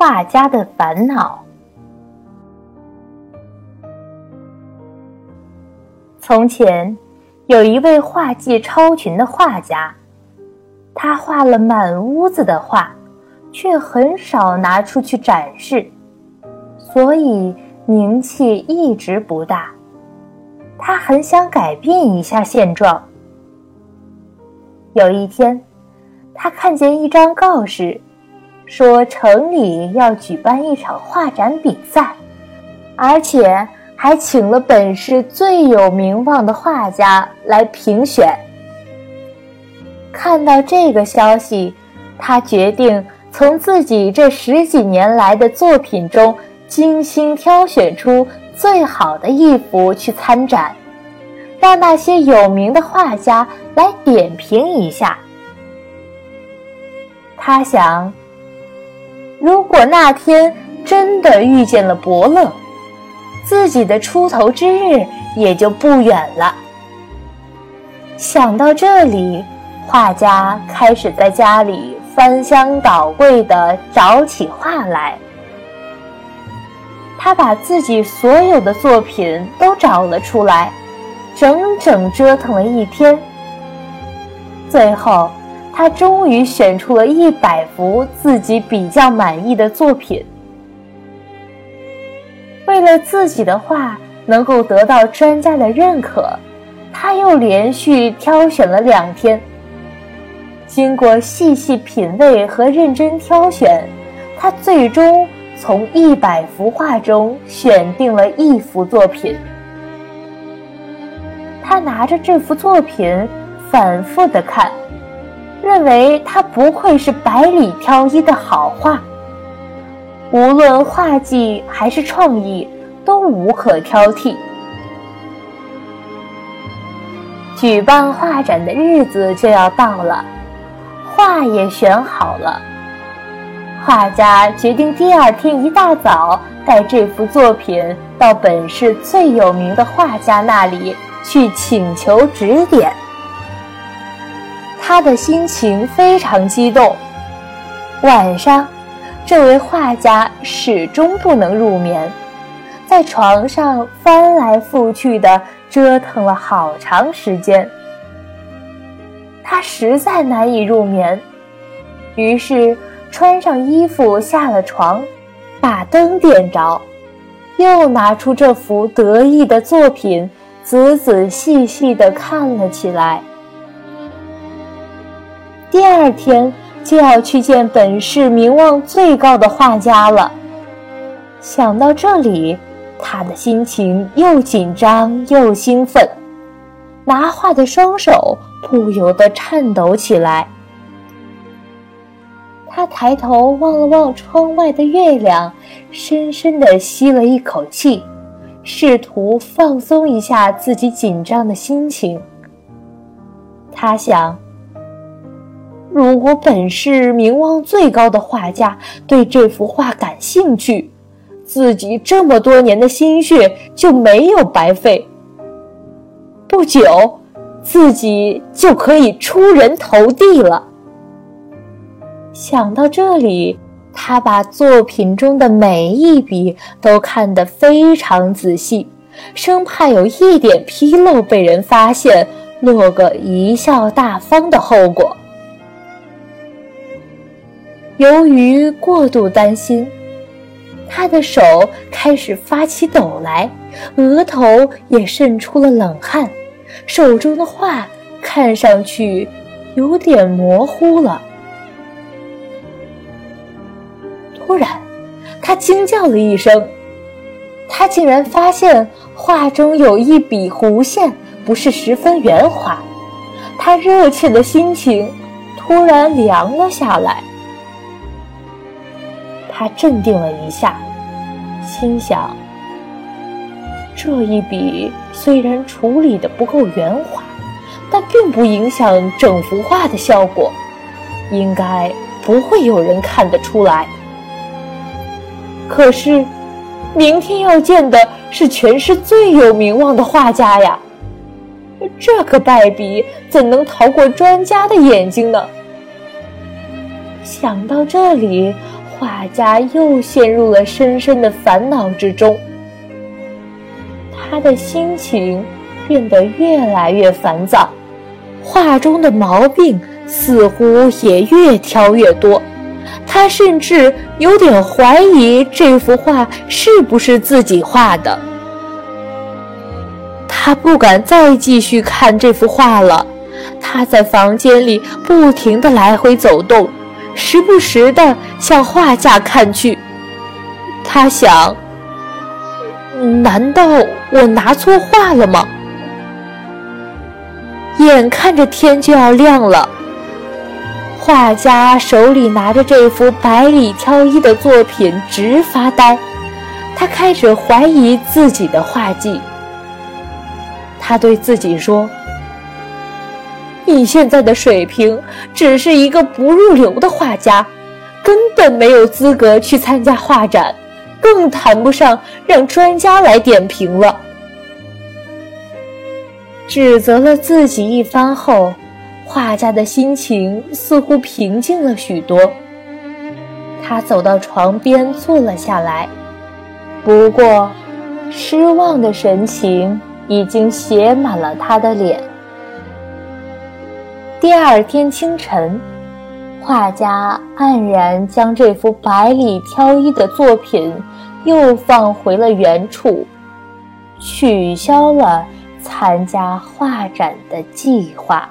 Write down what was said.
画家的烦恼。从前，有一位画技超群的画家，他画了满屋子的画，却很少拿出去展示，所以名气一直不大。他很想改变一下现状。有一天，他看见一张告示，说城里要举办一场画展比赛，而且。还请了本市最有名望的画家来评选。看到这个消息，他决定从自己这十几年来的作品中精心挑选出最好的一幅去参展，让那些有名的画家来点评一下。他想，如果那天真的遇见了伯乐。自己的出头之日也就不远了。想到这里，画家开始在家里翻箱倒柜的找起画来。他把自己所有的作品都找了出来，整整折腾了一天。最后，他终于选出了一百幅自己比较满意的作品。为了自己的画能够得到专家的认可，他又连续挑选了两天。经过细细品味和认真挑选，他最终从一百幅画中选定了一幅作品。他拿着这幅作品反复的看，认为它不愧是百里挑一的好画。无论画技还是创意，都无可挑剔。举办画展的日子就要到了，画也选好了。画家决定第二天一大早带这幅作品到本市最有名的画家那里去请求指点。他的心情非常激动。晚上。这位画家始终不能入眠，在床上翻来覆去的折腾了好长时间。他实在难以入眠，于是穿上衣服下了床，把灯点着，又拿出这幅得意的作品，仔仔细细地看了起来。第二天。就要去见本市名望最高的画家了。想到这里，他的心情又紧张又兴奋，拿画的双手不由得颤抖起来。他抬头望了望窗外的月亮，深深地吸了一口气，试图放松一下自己紧张的心情。他想。如果本市名望最高的画家对这幅画感兴趣，自己这么多年的心血就没有白费。不久，自己就可以出人头地了。想到这里，他把作品中的每一笔都看得非常仔细，生怕有一点纰漏被人发现，落个贻笑大方的后果。由于过度担心，他的手开始发起抖来，额头也渗出了冷汗，手中的画看上去有点模糊了。突然，他惊叫了一声，他竟然发现画中有一笔弧线不是十分圆滑，他热切的心情突然凉了下来。他镇定了一下，心想：这一笔虽然处理的不够圆滑，但并不影响整幅画的效果，应该不会有人看得出来。可是，明天要见的是全市最有名望的画家呀，这个败笔怎能逃过专家的眼睛呢？想到这里。画家又陷入了深深的烦恼之中。他的心情变得越来越烦躁，画中的毛病似乎也越挑越多。他甚至有点怀疑这幅画是不是自己画的。他不敢再继续看这幅画了。他在房间里不停地来回走动，时不时地向画架看去。他想：难道我拿错画了吗？眼看着天就要亮了，画家手里拿着这幅百里挑一的作品，直发呆。他开始怀疑自己的画技。他对自己说。你现在的水平只是一个不入流的画家，根本没有资格去参加画展，更谈不上让专家来点评了。指责了自己一番后，画家的心情似乎平静了许多。他走到床边坐了下来，不过，失望的神情已经写满了他的脸。第二天清晨，画家黯然将这幅百里挑一的作品又放回了原处，取消了参加画展的计划。